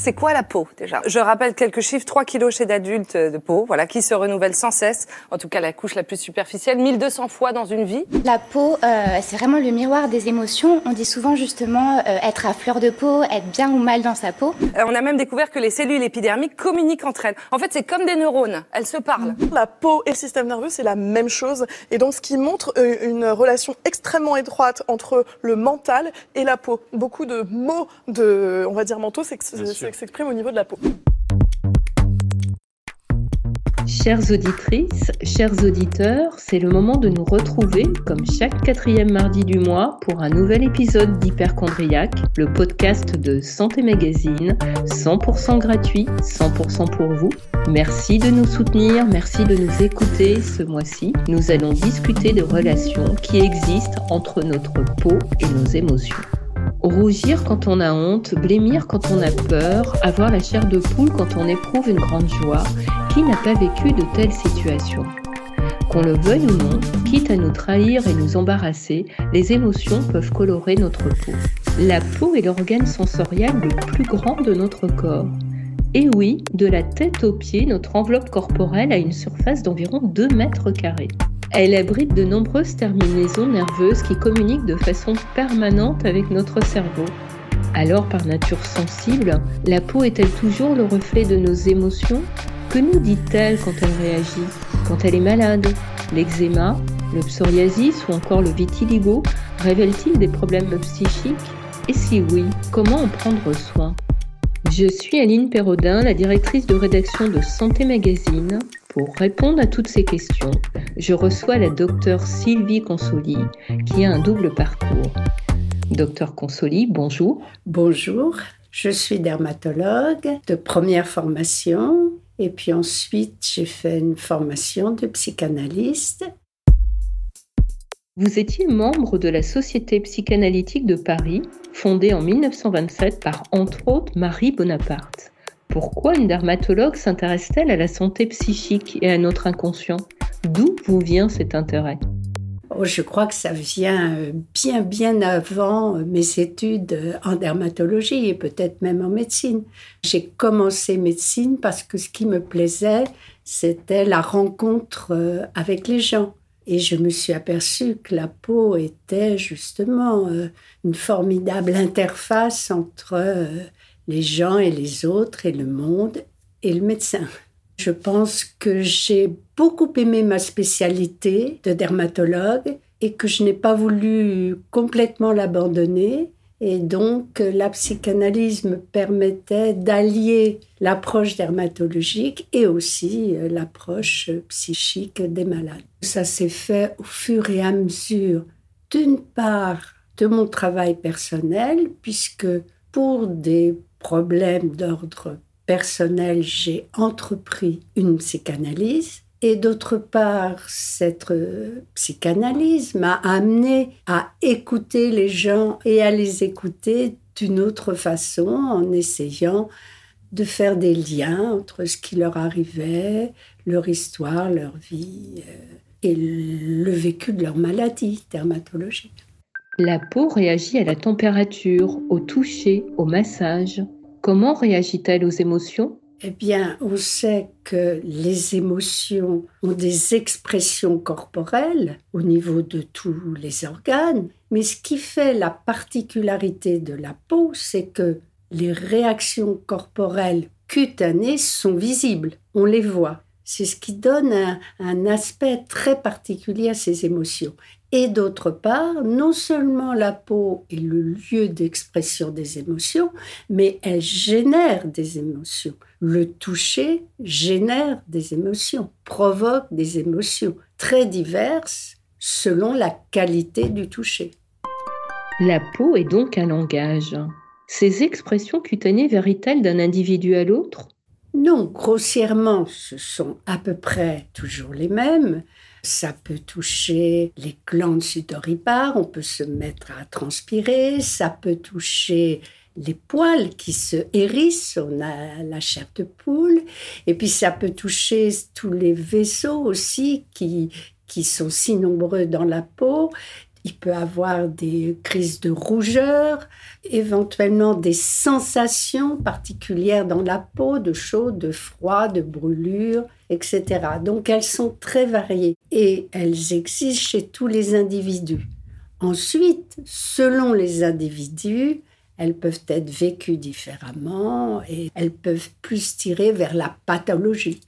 C'est quoi la peau déjà? Je rappelle quelques chiffres 3 kilos chez d'adultes de peau, voilà, qui se renouvelle sans cesse. En tout cas, la couche la plus superficielle, 1200 fois dans une vie. La peau, euh, c'est vraiment le miroir des émotions. On dit souvent justement euh, être à fleur de peau, être bien ou mal dans sa peau. Euh, on a même découvert que les cellules épidermiques communiquent entre elles. En fait, c'est comme des neurones, elles se parlent. La peau et le système nerveux, c'est la même chose. Et donc, ce qui montre une relation extrêmement étroite entre le mental et la peau. Beaucoup de mots de, on va dire, mentaux s'expriment au niveau de la peau. Chères auditrices, chers auditeurs, c'est le moment de nous retrouver, comme chaque quatrième mardi du mois, pour un nouvel épisode d'Hyperchondriac, le podcast de Santé Magazine, 100% gratuit, 100% pour vous. Merci de nous soutenir, merci de nous écouter. Ce mois-ci, nous allons discuter de relations qui existent entre notre peau et nos émotions. Rougir quand on a honte, blêmir quand on a peur, avoir la chair de poule quand on éprouve une grande joie, qui n'a pas vécu de telles situations? Qu'on le veuille ou non, quitte à nous trahir et nous embarrasser, les émotions peuvent colorer notre peau. La peau est l'organe sensoriel le plus grand de notre corps. Et oui, de la tête aux pieds, notre enveloppe corporelle a une surface d'environ 2 mètres carrés. Elle abrite de nombreuses terminaisons nerveuses qui communiquent de façon permanente avec notre cerveau. Alors, par nature sensible, la peau est-elle toujours le reflet de nos émotions? Que nous dit-elle quand elle réagit? Quand elle est malade? L'eczéma, le psoriasis? Ou encore le vitiligo? Révèlent-ils des problèmes psychiques? Et si oui, comment en prendre soin? Je suis Aline Perrodin, la directrice de rédaction de Santé Magazine, pour répondre à toutes ces questions, je reçois la docteure Sylvie Consoli, qui a un double parcours. Docteur Consoli, bonjour. Bonjour, je suis dermatologue de première formation et puis ensuite j'ai fait une formation de psychanalyste. Vous étiez membre de la Société psychanalytique de Paris, fondée en 1927 par entre autres Marie Bonaparte. Pourquoi une dermatologue s'intéresse-t-elle à la santé psychique et à notre inconscient? D'où vous vient cet intérêt? Oh, je crois que ça vient euh, bien, bien avant euh, mes études euh, en dermatologie et peut-être même en médecine. J'ai commencé médecine parce que ce qui me plaisait, c'était la rencontre avec les gens. Et je me suis aperçue que la peau était justement une formidable interface entre les gens et les autres et le monde et le médecin. Je pense que j'ai beaucoup aimé ma spécialité de dermatologue et que je n'ai pas voulu complètement l'abandonner. Et donc, la psychanalyse me permettait d'allier l'approche dermatologique et aussi euh, l'approche psychique des malades. Ça s'est fait au fur et à mesure, d'une part, de mon travail personnel, puisque pour des problème d'ordre personnel, j'ai entrepris une psychanalyse. Et d'autre part, cette psychanalyse m'a amené à écouter les gens et à les écouter d'une autre façon en essayant de faire des liens entre ce qui leur arrivait, leur histoire, leur vie euh, et le vécu de leur maladie dermatologique. La peau réagit à la température, au toucher, au massage. Comment réagit-elle aux émotions? Eh bien, on sait que les émotions ont des expressions corporelles au niveau de tous les organes, mais ce qui fait la particularité de la peau, c'est que les réactions corporelles cutanées sont visibles, on les voit. C'est ce qui donne un, aspect très particulier à ces émotions. Et d'autre part, non seulement la peau est le lieu d'expression des émotions, mais elle génère des émotions. Le toucher génère des émotions, provoque des émotions très diverses selon la qualité du toucher. La peau est donc un langage. Ces expressions cutanées varient-elles d'un individu à l'autre? Non, grossièrement, ce sont à peu près toujours les mêmes. Ça peut toucher les glandes sudoripares, on peut se mettre à transpirer, ça peut toucher les poils qui se hérissent, on a la chair de poule, et puis ça peut toucher tous les vaisseaux aussi qui, qui sont si nombreux dans la peau, il peut avoir des crises de rougeur, éventuellement des sensations particulières dans la peau, de chaud, de froid, de brûlure, etc. Donc elles sont très variées et elles existent chez tous les individus. Ensuite, selon les individus, elles peuvent être vécues différemment et elles peuvent plus tirer vers la pathologie.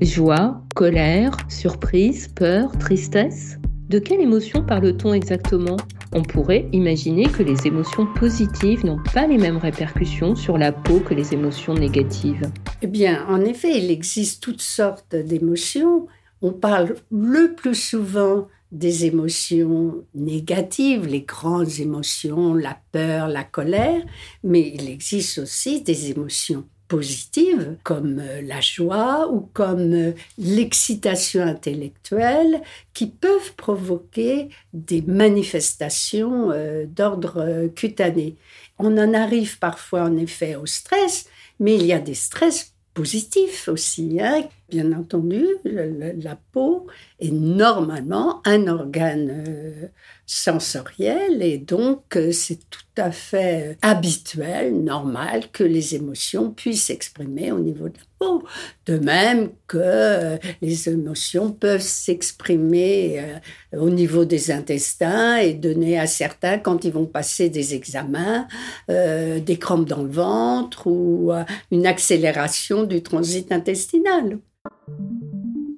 Joie, colère, surprise, peur, tristesse? De quelle émotion parle-t-on exactement? On pourrait imaginer que les émotions positives n'ont pas les mêmes répercussions sur la peau que les émotions négatives. Eh bien, en effet, il existe toutes sortes d'émotions. On parle le plus souvent des émotions négatives, les grandes émotions, la peur, la colère, mais il existe aussi des émotions positives comme euh, la joie ou comme euh, l'excitation intellectuelle qui peuvent provoquer des manifestations euh, d'ordre cutané. On en arrive parfois en effet au stress, mais il y a des stress positifs aussi. Hein. Bien entendu, la peau est normalement un organe euh, sensoriel et donc euh, c'est tout à fait euh, habituel, normal que les émotions puissent s'exprimer au niveau de la peau. De même que les émotions peuvent s'exprimer au niveau des intestins et donner à certains, quand ils vont passer des examens, des crampes dans le ventre ou une accélération du transit intestinal.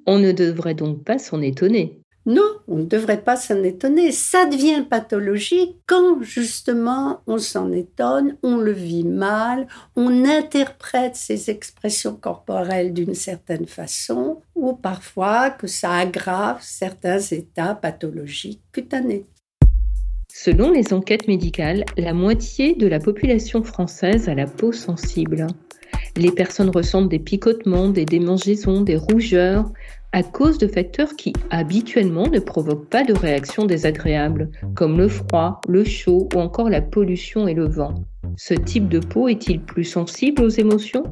On ne devrait donc pas s'en étonner. Non, on ne devrait pas s'en étonner. Ça devient pathologique quand justement on s'en étonne, on le vit mal, on interprète ces expressions corporelles d'une certaine façon, ou parfois que ça aggrave certains états pathologiques cutanés. Selon les enquêtes médicales, la moitié de la population française a la peau sensible. Les personnes ressentent des picotements, des démangeaisons, des rougeurs, à cause de facteurs qui habituellement ne provoquent pas de réactions désagréables, comme le froid, le chaud ou encore la pollution et le vent. Ce type de peau est-il plus sensible aux émotions?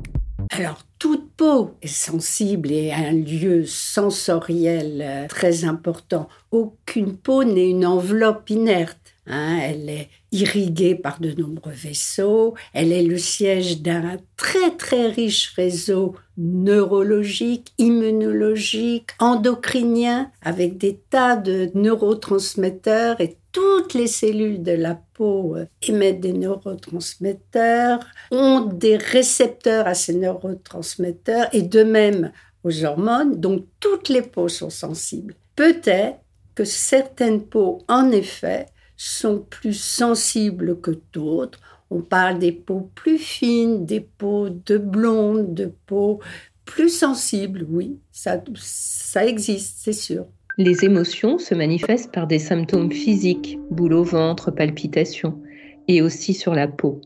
Alors, toute peau est sensible et a un lieu sensoriel euh, très important. Aucune peau n'est une enveloppe inerte. Hein, elle est irriguée par de nombreux vaisseaux, elle est le siège d'un très très riche réseau neurologique, immunologique, endocrinien, avec des tas de neurotransmetteurs et toutes les cellules de la peau euh, émettent des neurotransmetteurs, ont des récepteurs à ces neurotransmetteurs et de même aux hormones, donc toutes les peaux sont sensibles. Peut-être que certaines peaux, en effet, sont plus sensibles que d'autres. On parle des peaux plus fines, des peaux de blondes, de peaux plus sensibles, oui, ça, ça existe, c'est sûr. Les émotions se manifestent par des symptômes physiques, boule au ventre, palpitations, et aussi sur la peau.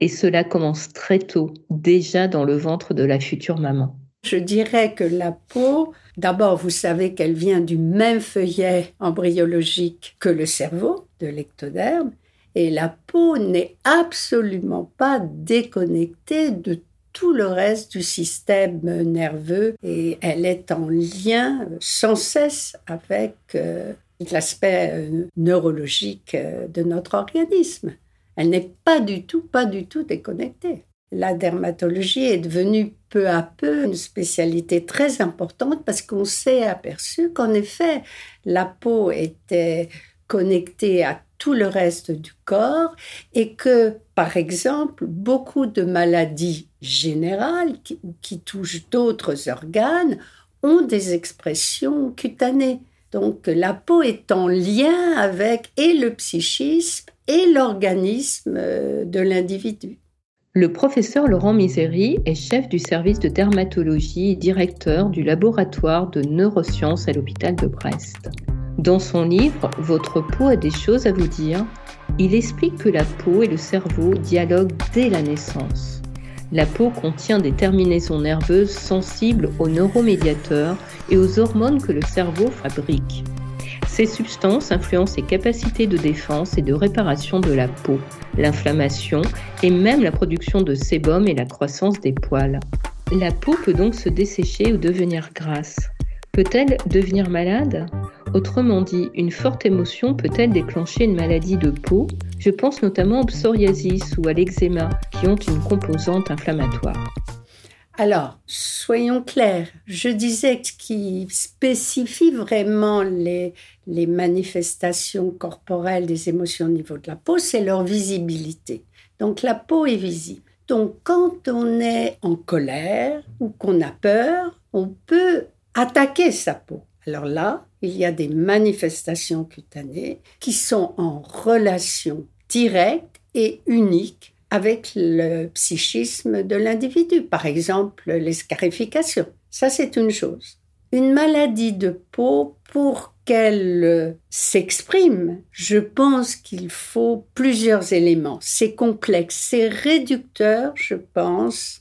Et cela commence très tôt, déjà dans le ventre de la future maman. Je dirais que la peau, d'abord, vous savez qu'elle vient du même feuillet embryologique que le cerveau, de l'ectoderme, et la peau n'est absolument pas déconnectée de tout le reste du système nerveux et elle est en lien sans cesse avec euh, l'aspect euh, neurologique euh, de notre organisme. Elle n'est pas du tout, pas du tout déconnectée. La dermatologie est devenue peu à peu une spécialité très importante parce qu'on s'est aperçu qu'en effet, la peau était connectée à tout le reste du corps et que, par exemple, beaucoup de maladies générales qui, qui touchent d'autres organes ont des expressions cutanées. Donc la peau est en lien avec et le psychisme et l'organisme euh, de l'individu. Le professeur Laurent Miséry est chef du service de dermatologie et directeur du laboratoire de neurosciences à l'hôpital de Brest. Dans son livre Votre peau a des choses à vous dire, il explique que la peau et le cerveau dialoguent dès la naissance. La peau contient des terminaisons nerveuses sensibles aux neuromédiateurs et aux hormones que le cerveau fabrique. Ces substances influencent les capacités de défense et de réparation de la peau, l'inflammation et même la production de sébum et la croissance des poils. La peau peut donc se dessécher ou devenir grasse. Peut-elle devenir malade? Autrement dit, une forte émotion peut-elle déclencher une maladie de peau? Je pense notamment au psoriasis ou à l'eczéma, qui ont une composante inflammatoire. Alors, soyons clairs, je disais que ce qui spécifie vraiment les, les manifestations corporelles des émotions au niveau de la peau, c'est leur visibilité. Donc la peau est visible. Donc quand on est en colère ou qu'on a peur, on peut attaquer sa peau. Alors là, il y a des manifestations cutanées qui sont en relation directe et unique avec le psychisme de l'individu. Par exemple, l'escarification. Ça, c'est une chose. Une maladie de peau, pour qu'elle s'exprime, je pense qu'il faut plusieurs éléments. C'est complexe, c'est réducteur, je pense,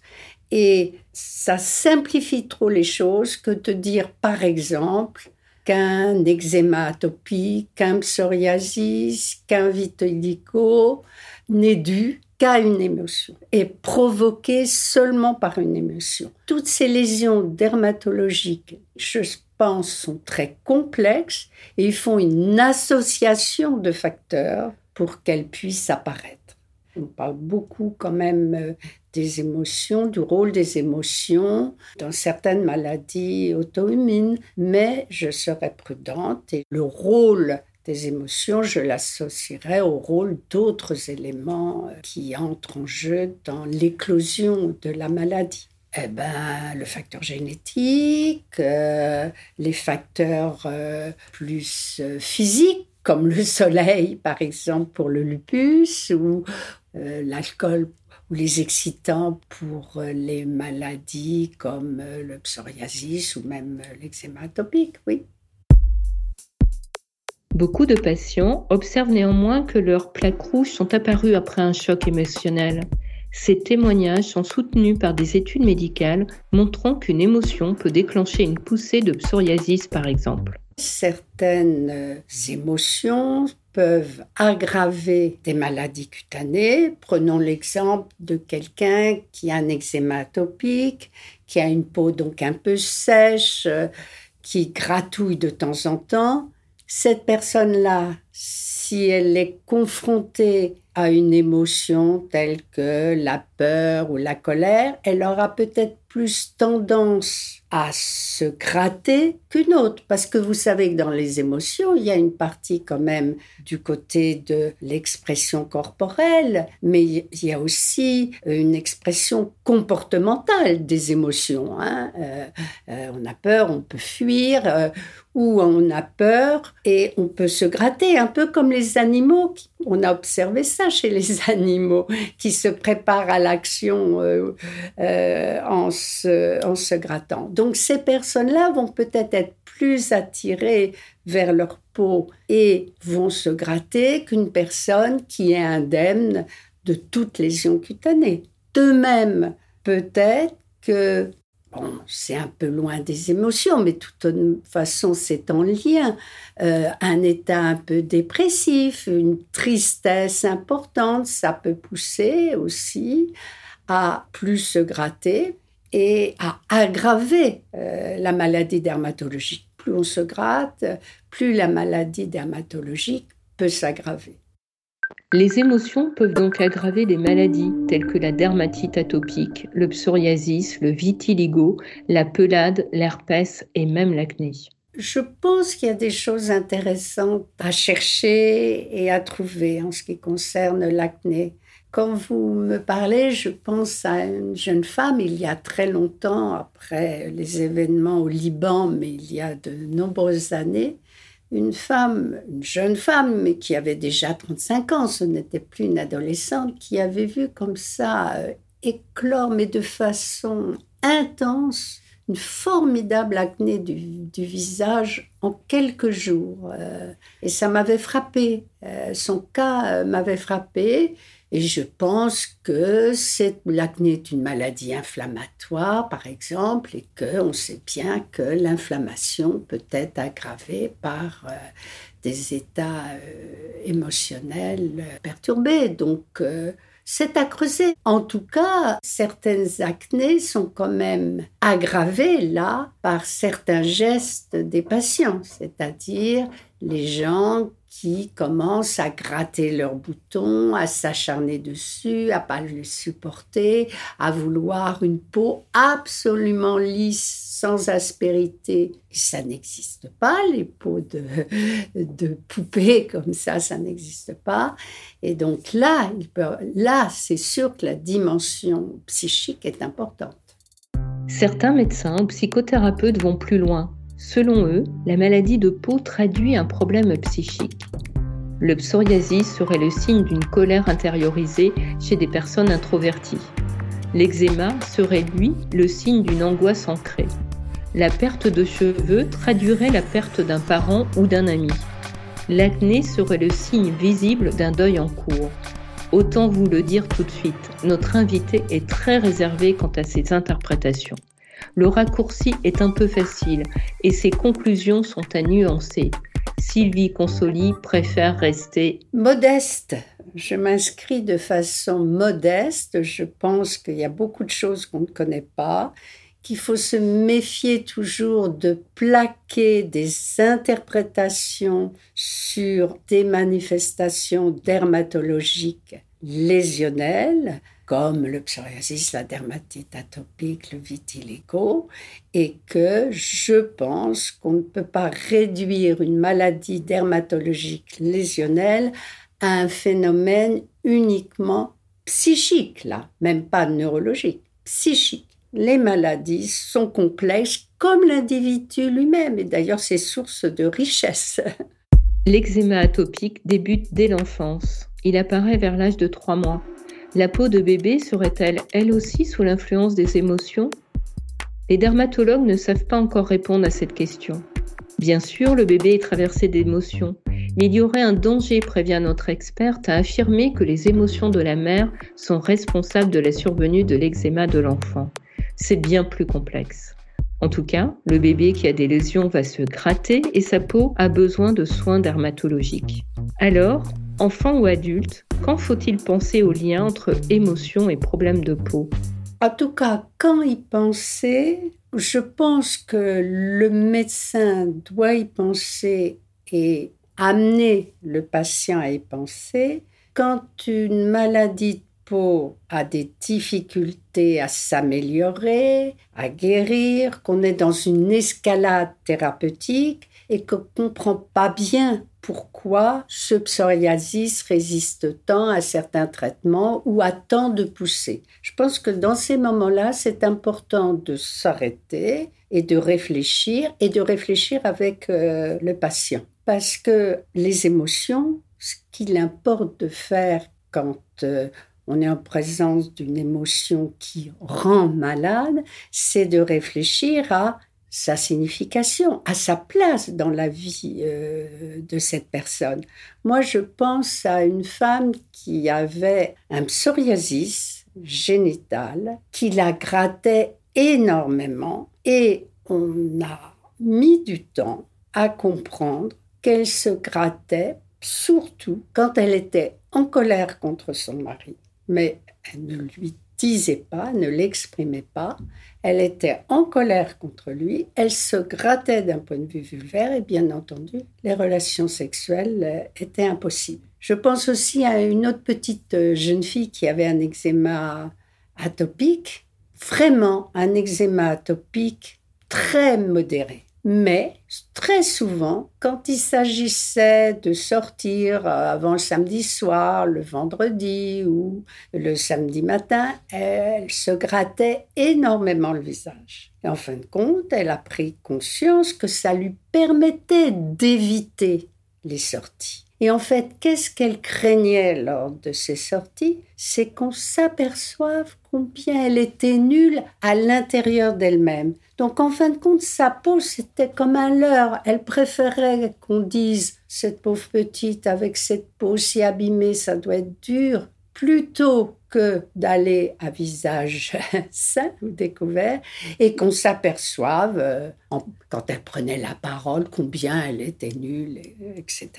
et ça simplifie trop les choses que de dire, par exemple, qu'un eczéma atopique, qu'un psoriasis, qu'un vitiligo n'est dû qu'à une émotion et provoqué seulement par une émotion. Toutes ces lésions dermatologiques, je pense, sont très complexes et ils font une association de facteurs pour qu'elles puissent apparaître. On parle beaucoup quand même euh, des émotions, du rôle des émotions dans certaines maladies auto-immunes, mais je serais prudente et le rôle des émotions, je l'associerais au rôle d'autres éléments euh, qui entrent en jeu dans l'éclosion de la maladie. Eh ben, le facteur génétique, euh, les facteurs plus physiques, comme le soleil, par exemple, pour le lupus, ou l'alcool ou les excitants pour les maladies comme le psoriasis ou même l'eczéma atopique, oui. Beaucoup de patients observent néanmoins que leurs plaques rouges sont apparues après un choc émotionnel. Ces témoignages sont soutenus par des études médicales montrant qu'une émotion peut déclencher une poussée de psoriasis par exemple. Certaines euh, émotions peuvent aggraver des maladies cutanées. Prenons l'exemple de quelqu'un qui a un eczéma atopique, qui a une peau donc un peu sèche, euh, qui gratouille de temps en temps cette personne-là, si elle est confrontée à une émotion telle que la peur ou la colère, elle aura peut-être plus tendance à se gratter qu'une autre. Parce que vous savez que dans les émotions, il y a une partie quand même du côté de l'expression corporelle, mais il y a aussi une expression comportementale des émotions. Hein. Euh, euh, on a peur, on peut fuir, euh, ou on a peur et on peut se gratter, un peu comme les animaux. On a observé ça chez les animaux qui se préparent à l'action en, se, en se grattant. Donc ces personnes-là vont peut-être être plus attirées vers leur peau et vont se gratter qu'une personne qui est indemne de toute lésion cutanée. De même, peut-être que Bon, c'est un peu loin des émotions, mais de toute façon, c'est en lien. Euh, un état un peu dépressif, une tristesse importante, ça peut pousser aussi à plus se gratter et à aggraver euh, la maladie dermatologique. Plus on se gratte, plus la maladie dermatologique peut s'aggraver. Les émotions peuvent donc aggraver des maladies telles que la dermatite atopique, le psoriasis, le vitiligo, la pelade, l'herpès et même l'acné. Je pense qu'il y a des choses intéressantes à chercher et à trouver en ce qui concerne l'acné. Quand vous me parlez, je pense à une jeune femme il y a très longtemps, après les événements au Liban, mais il y a de nombreuses années, une femme, une jeune femme, mais qui avait déjà 35 ans, ce n'était plus une adolescente, qui avait vu comme ça euh, éclore, mais de façon intense, une formidable acné du, visage en quelques jours. Euh, et ça m'avait frappé. Euh, son cas m'avait frappé. Et je pense que l'acné est une maladie inflammatoire, par exemple, et qu'on sait bien que l'inflammation peut être aggravée par euh, des états euh, émotionnels perturbés. Donc, euh, c'est à creuser. En tout cas, certaines acnées sont quand même aggravées là par certains gestes des patients, c'est-à-dire les gens qui commencent à gratter leurs boutons, à s'acharner dessus, à pas le supporter, à vouloir une peau absolument lisse, sans aspérité. ça n'existe pas, les peaux de, de poupées comme ça, ça n'existe pas. Et donc là, là, c'est sûr que la dimension psychique est importante. Certains médecins ou psychothérapeutes vont plus loin Selon eux, la maladie de peau traduit un problème psychique. Le psoriasis serait le signe d'une colère intériorisée chez des personnes introverties. L'eczéma serait, lui, le signe d'une angoisse ancrée. La perte de cheveux traduirait la perte d'un parent ou d'un ami. L'acné serait le signe visible d'un deuil en cours. Autant vous le dire tout de suite, notre invité est très réservé quant à ses interprétations. Le raccourci est un peu facile et ses conclusions sont à nuancer. Sylvie Consoli préfère rester modeste. Je m'inscris de façon modeste. Je pense qu'il y a beaucoup de choses qu'on ne connaît pas, qu'il faut se méfier toujours de plaquer des interprétations sur des manifestations dermatologiques lésionnelles comme le psoriasis, la dermatite atopique, le vitiligo, et que je pense qu'on ne peut pas réduire une maladie dermatologique lésionnelle à un phénomène uniquement psychique, là, même pas neurologique, psychique. Les maladies sont complexes comme l'individu lui-même, et d'ailleurs c'est source de richesse. L'eczéma atopique débute dès l'enfance. Il apparaît vers l'âge de 3 mois. La peau de bébé serait-elle elle aussi sous l'influence des émotions? Les dermatologues ne savent pas encore répondre à cette question. Bien sûr, le bébé est traversé d'émotions, mais il y aurait un danger, prévient notre experte, à affirmer que les émotions de la mère sont responsables de la survenue de l'eczéma de l'enfant. C'est bien plus complexe. En tout cas, le bébé qui a des lésions va se gratter et sa peau a besoin de soins dermatologiques. Alors, enfant ou adulte, quand faut-il penser au lien entre émotion et problème de peau? En tout cas, quand y penser, je pense que le médecin doit y penser et amener le patient à y penser. Quand une maladie de peau a des difficultés à s'améliorer, à guérir, qu'on est dans une escalade thérapeutique et qu'on ne comprend pas bien pourquoi ce psoriasis résiste tant à certains traitements ou à tant de poussées. Je pense que dans ces moments-là, c'est important de s'arrêter et de réfléchir et de réfléchir avec euh, le patient. Parce que les émotions, ce qu'il importe de faire quand euh, on est en présence d'une émotion qui rend malade, c'est de réfléchir à sa signification, à sa place dans la vie euh, de cette personne. Moi, je pense à une femme qui avait un psoriasis génital, qui la grattait énormément et on a mis du temps à comprendre qu'elle se grattait surtout quand elle était en colère contre son mari. Mais elle ne lui disait pas, ne l'exprimait pas. Elle était en colère contre lui, elle se grattait d'un point de vue vulvaire et bien entendu, les relations sexuelles euh, étaient impossibles. Je pense aussi à une autre petite euh, jeune fille qui avait un eczéma atopique, vraiment un eczéma atopique très modéré. Mais très souvent, quand il s'agissait de sortir euh, avant le samedi soir, le vendredi ou le samedi matin, elle se grattait énormément le visage. Et en fin de compte, elle a pris conscience que ça lui permettait d'éviter les sorties. Et en fait, qu'est-ce qu'elle craignait lors de ces sorties? C'est qu'on s'aperçoive combien elle était nulle à l'intérieur d'elle-même. Donc en fin de compte, sa peau, c'était comme un leurre. Elle préférait qu'on dise, cette pauvre petite, avec cette peau si abîmée, ça doit être dur, plutôt que d'aller à visage sain ou découvert et qu'on s'aperçoive, euh, quand elle prenait la parole, combien elle était nulle, etc.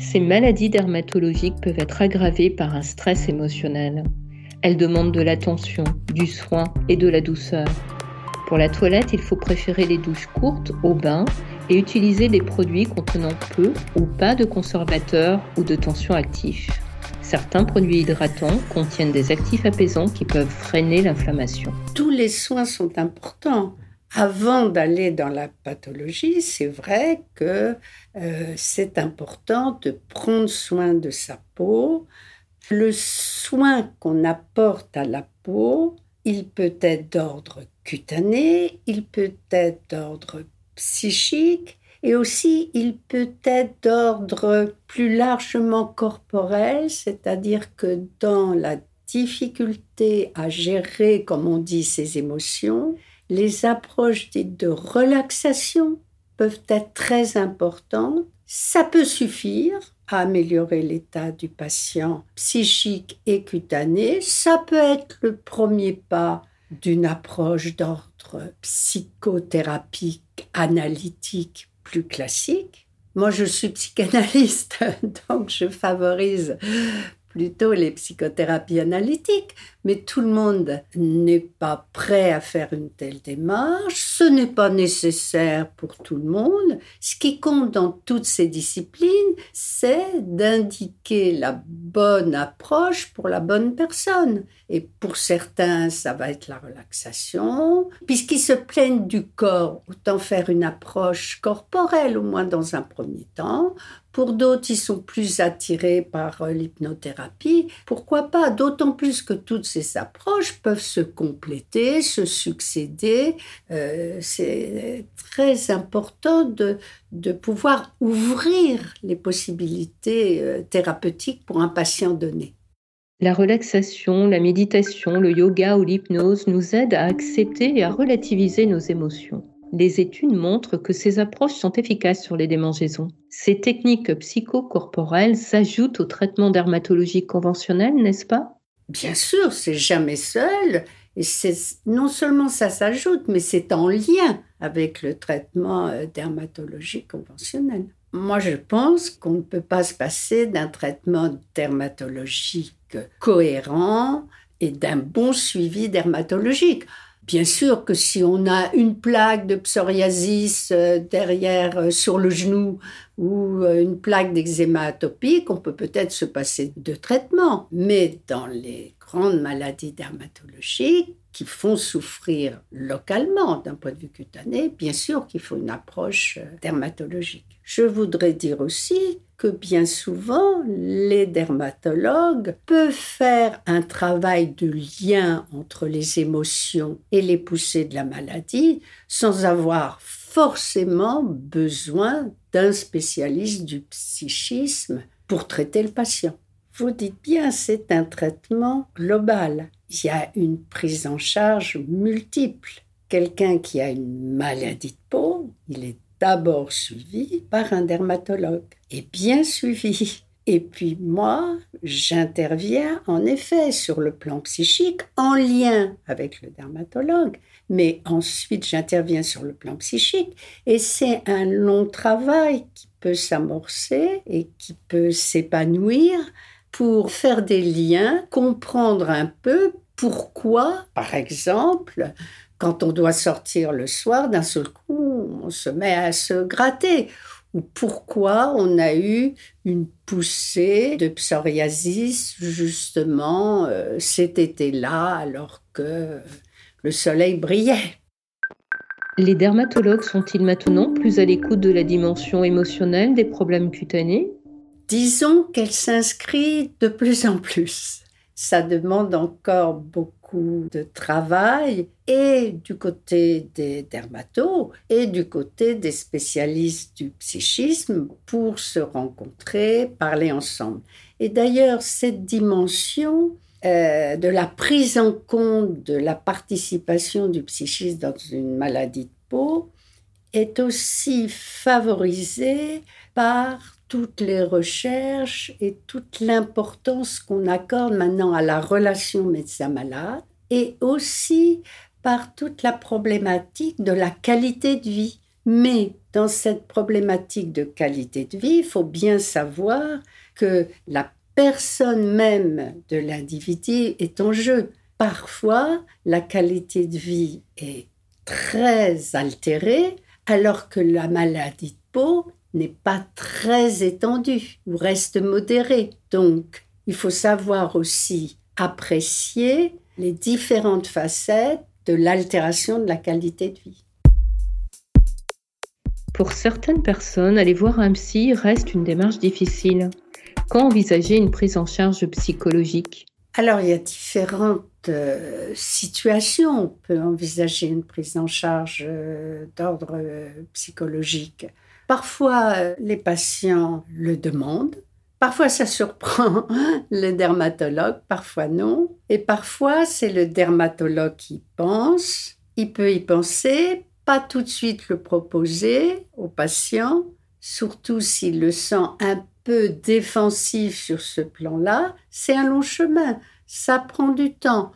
Ces maladies dermatologiques peuvent être aggravées par un stress émotionnel. Elles demandent de l'attention, du soin et de la douceur. Pour la toilette, il faut préférer les douches courtes au bain et utiliser des produits contenant peu ou pas de conservateurs ou de tension actifs. Certains produits hydratants contiennent des actifs apaisants qui peuvent freiner l'inflammation. Tous les soins sont importants. Avant d'aller dans la pathologie, c'est vrai que euh, c'est important de prendre soin de sa peau. Le soin qu'on apporte à la peau, il peut être d'ordre cutané, il peut être d'ordre psychique et aussi il peut être d'ordre plus largement corporel, c'est-à-dire que dans la difficulté à gérer, comme on dit, ses émotions, les approches dites de relaxation peuvent être très importantes. Ça peut suffire à améliorer l'état du patient psychique et cutané. Ça peut être le premier pas d'une approche d'ordre psychothérapique, analytique plus classique. Moi, je suis psychanalyste, donc je favorise plutôt les psychothérapies analytiques, mais tout le monde n'est pas prêt à faire une telle démarche, ce n'est pas nécessaire pour tout le monde. Ce qui compte dans toutes ces disciplines, c'est d'indiquer la bonne approche pour la bonne personne. Et pour certains, ça va être la relaxation. Puisqu'ils se plaignent du corps, autant faire une approche corporelle, au moins dans un premier temps. Pour d'autres, ils sont plus attirés par euh, l'hypnothérapie. Pourquoi pas? D'autant plus que toutes ces approches peuvent se compléter, se succéder. Euh, c'est très important de, de pouvoir ouvrir les possibilités euh, thérapeutiques pour un patient donné. La relaxation, la méditation, le yoga ou l'hypnose nous aident à accepter et à relativiser nos émotions les études montrent que ces approches sont efficaces sur les démangeaisons. Ces techniques psychocorporelles s'ajoutent au traitement dermatologique conventionnel, n'est-ce pas? Bien sûr, c'est jamais seul. Et non seulement ça s'ajoute, mais c'est en lien avec le traitement euh, dermatologique conventionnel. Moi, je pense qu'on ne peut pas se passer d'un traitement dermatologique cohérent et d'un bon suivi dermatologique. Bien sûr que si on a une plaque de psoriasis euh, derrière euh, sur le genou ou euh, une plaque d'eczéma atopique, on peut peut-être se passer de traitement. Mais dans les grandes maladies dermatologiques qui font souffrir localement d'un point de vue cutané, bien sûr qu'il faut une approche dermatologique. Je voudrais dire aussi que bien souvent, les dermatologues peuvent faire un travail de lien entre les émotions et les poussées de la maladie sans avoir forcément besoin d'un spécialiste du psychisme pour traiter le patient. Vous dites bien, c'est un traitement global. Il y a une prise en charge multiple. Quelqu'un qui a une maladie de peau, il est d'abord suivi par un dermatologue et bien suivi. Et puis moi, j'interviens en effet sur le plan psychique en lien avec le dermatologue, mais ensuite j'interviens sur le plan psychique et c'est un long travail qui peut s'amorcer et qui peut s'épanouir pour faire des liens, comprendre un peu pourquoi, par exemple, quand on doit sortir le soir, d'un seul coup, on se met à se gratter. Ou pourquoi on a eu une poussée de psoriasis justement euh, cet été-là alors que le soleil brillait. Les dermatologues sont-ils maintenant plus à l'écoute de la dimension émotionnelle des problèmes cutanés? Disons qu'elle s'inscrit de plus en plus. Ça demande encore beaucoup de travail et du côté des dermatos et du côté des spécialistes du psychisme pour se rencontrer, parler ensemble. Et d'ailleurs, cette dimension euh, de la prise en compte de la participation du psychisme dans une maladie de peau est aussi favorisée par toutes les recherches et toute l'importance qu'on accorde maintenant à la relation médecin-malade et aussi par toute la problématique de la qualité de vie. Mais dans cette problématique de qualité de vie, il faut bien savoir que la personne même de l'individu est en jeu. Parfois, la qualité de vie est très altérée, alors que la maladie de peau n'est pas très étendue ou reste modérée. Donc, il faut savoir aussi apprécier les différentes facettes de l'altération de la qualité de vie. Pour certaines personnes, aller voir un psy reste une démarche difficile. Quand envisager une prise en charge psychologique? Alors, il y a différentes euh, situations. On peut envisager une prise en charge euh, d'ordre euh, psychologique. Parfois, les patients le demandent. Parfois, ça surprend le dermatologue, parfois non. Et parfois, c'est le dermatologue qui pense. Il peut y penser, pas tout de suite le proposer au patient, surtout s'il le sent un peu défensif sur ce plan-là. C'est un long chemin, ça prend du temps.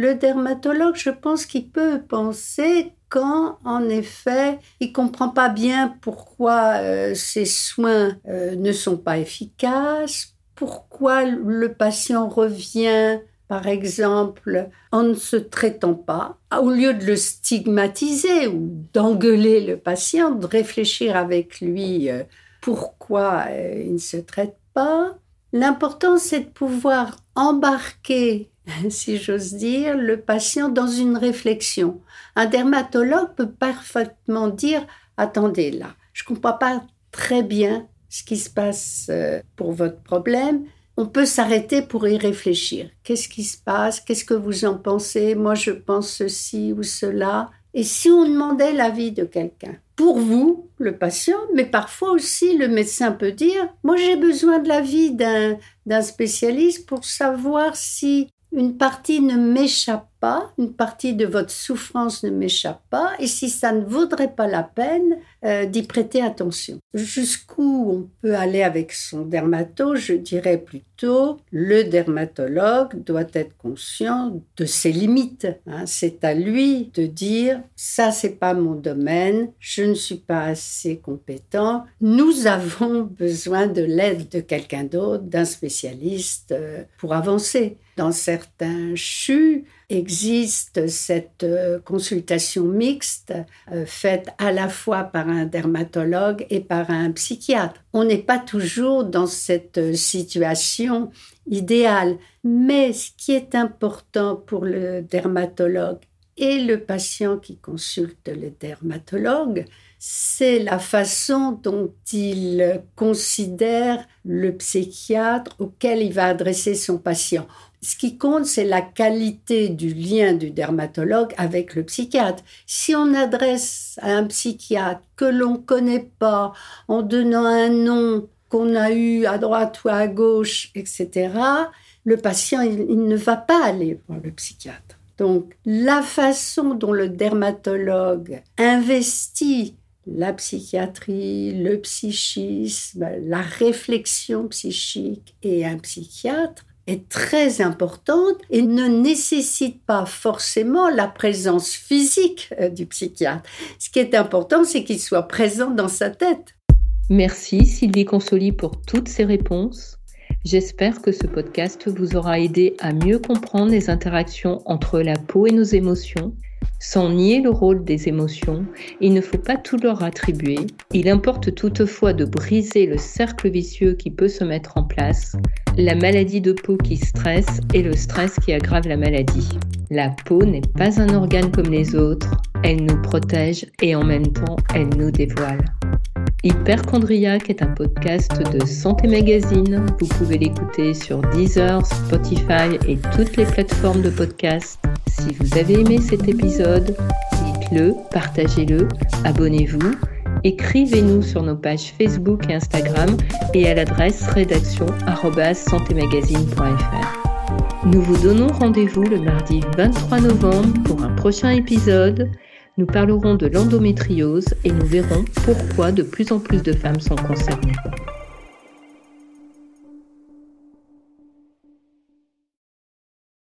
Le dermatologue, je pense qu'il peut penser quand, en effet, il comprend pas bien pourquoi euh, ces soins euh, ne sont pas efficaces, pourquoi le patient revient par exemple, en ne se traitant pas, au lieu de le stigmatiser ou d'engueuler le patient, de réfléchir avec lui euh, pourquoi euh, il ne se traite pas. L'important, c'est de pouvoir embarquer, si j'ose dire, le patient dans une réflexion. Un dermatologue peut parfaitement dire, attendez là, je ne comprends pas très bien ce qui se passe euh, pour votre problème, on peut s'arrêter pour y réfléchir. Qu'est-ce qui se passe? Qu'est-ce que vous en pensez? Moi, je pense ceci ou cela. Et si on demandait l'avis de quelqu'un Pour vous, le patient, mais parfois aussi le médecin peut dire, moi j'ai besoin de l'avis d'un spécialiste pour savoir si une partie ne m'échappe pas, une partie de votre souffrance ne m'échappe pas, et si ça ne vaudrait pas la peine euh, d'y prêter attention. Jusqu'où on peut aller avec son dermato, je dirais plutôt, le dermatologue doit être conscient de ses limites. Hein. C'est à lui de dire, ça c'est pas mon domaine, je ne suis pas assez compétent, nous avons besoin de l'aide de quelqu'un d'autre, d'un spécialiste, euh, pour avancer. Dans certains CHU, existe cette euh, consultation mixte euh, faite à la fois par un dermatologue et par un psychiatre. On n'est pas toujours dans cette euh, situation idéale, mais ce qui est important pour le dermatologue et le patient qui consulte le dermatologue, c'est la façon dont il considère le psychiatre auquel il va adresser son patient. Ce qui compte, c'est la qualité du lien du dermatologue avec le psychiatre. Si on adresse à un psychiatre que l'on ne connaît pas, en donnant un nom qu'on a eu à droite ou à gauche, etc., le patient, il, ne va pas aller voir le psychiatre. Donc, la façon dont le dermatologue investit la psychiatrie, le psychisme, la réflexion psychique et un psychiatre, est très importante et ne nécessite pas forcément la présence physique euh, du psychiatre. Ce qui est important, c'est qu'il soit présent dans sa tête. Merci Sylvie Consoli pour toutes ces réponses. J'espère que ce podcast vous aura aidé à mieux comprendre les interactions entre la peau et nos émotions sans nier le rôle des émotions, il ne faut pas tout leur attribuer. Il importe toutefois de briser le cercle vicieux qui peut se mettre en place, la maladie de peau qui stresse et le stress qui aggrave la maladie. La peau n'est pas un organe comme les autres, elle nous protège et en même temps elle nous dévoile. Hyperchondriac est un podcast de Santé Magazine. Vous pouvez l'écouter sur Deezer, Spotify et toutes les plateformes de podcast. Si vous avez aimé cet épisode, dites-le, partagez-le, abonnez-vous, écrivez-nous sur nos pages Facebook et Instagram et à l'adresse rédaction@santémagazine.fr. Nous vous donnons rendez-vous le mardi 23 novembre pour un prochain épisode. Nous parlerons de l'endométriose et nous verrons pourquoi de plus en plus de femmes sont concernées.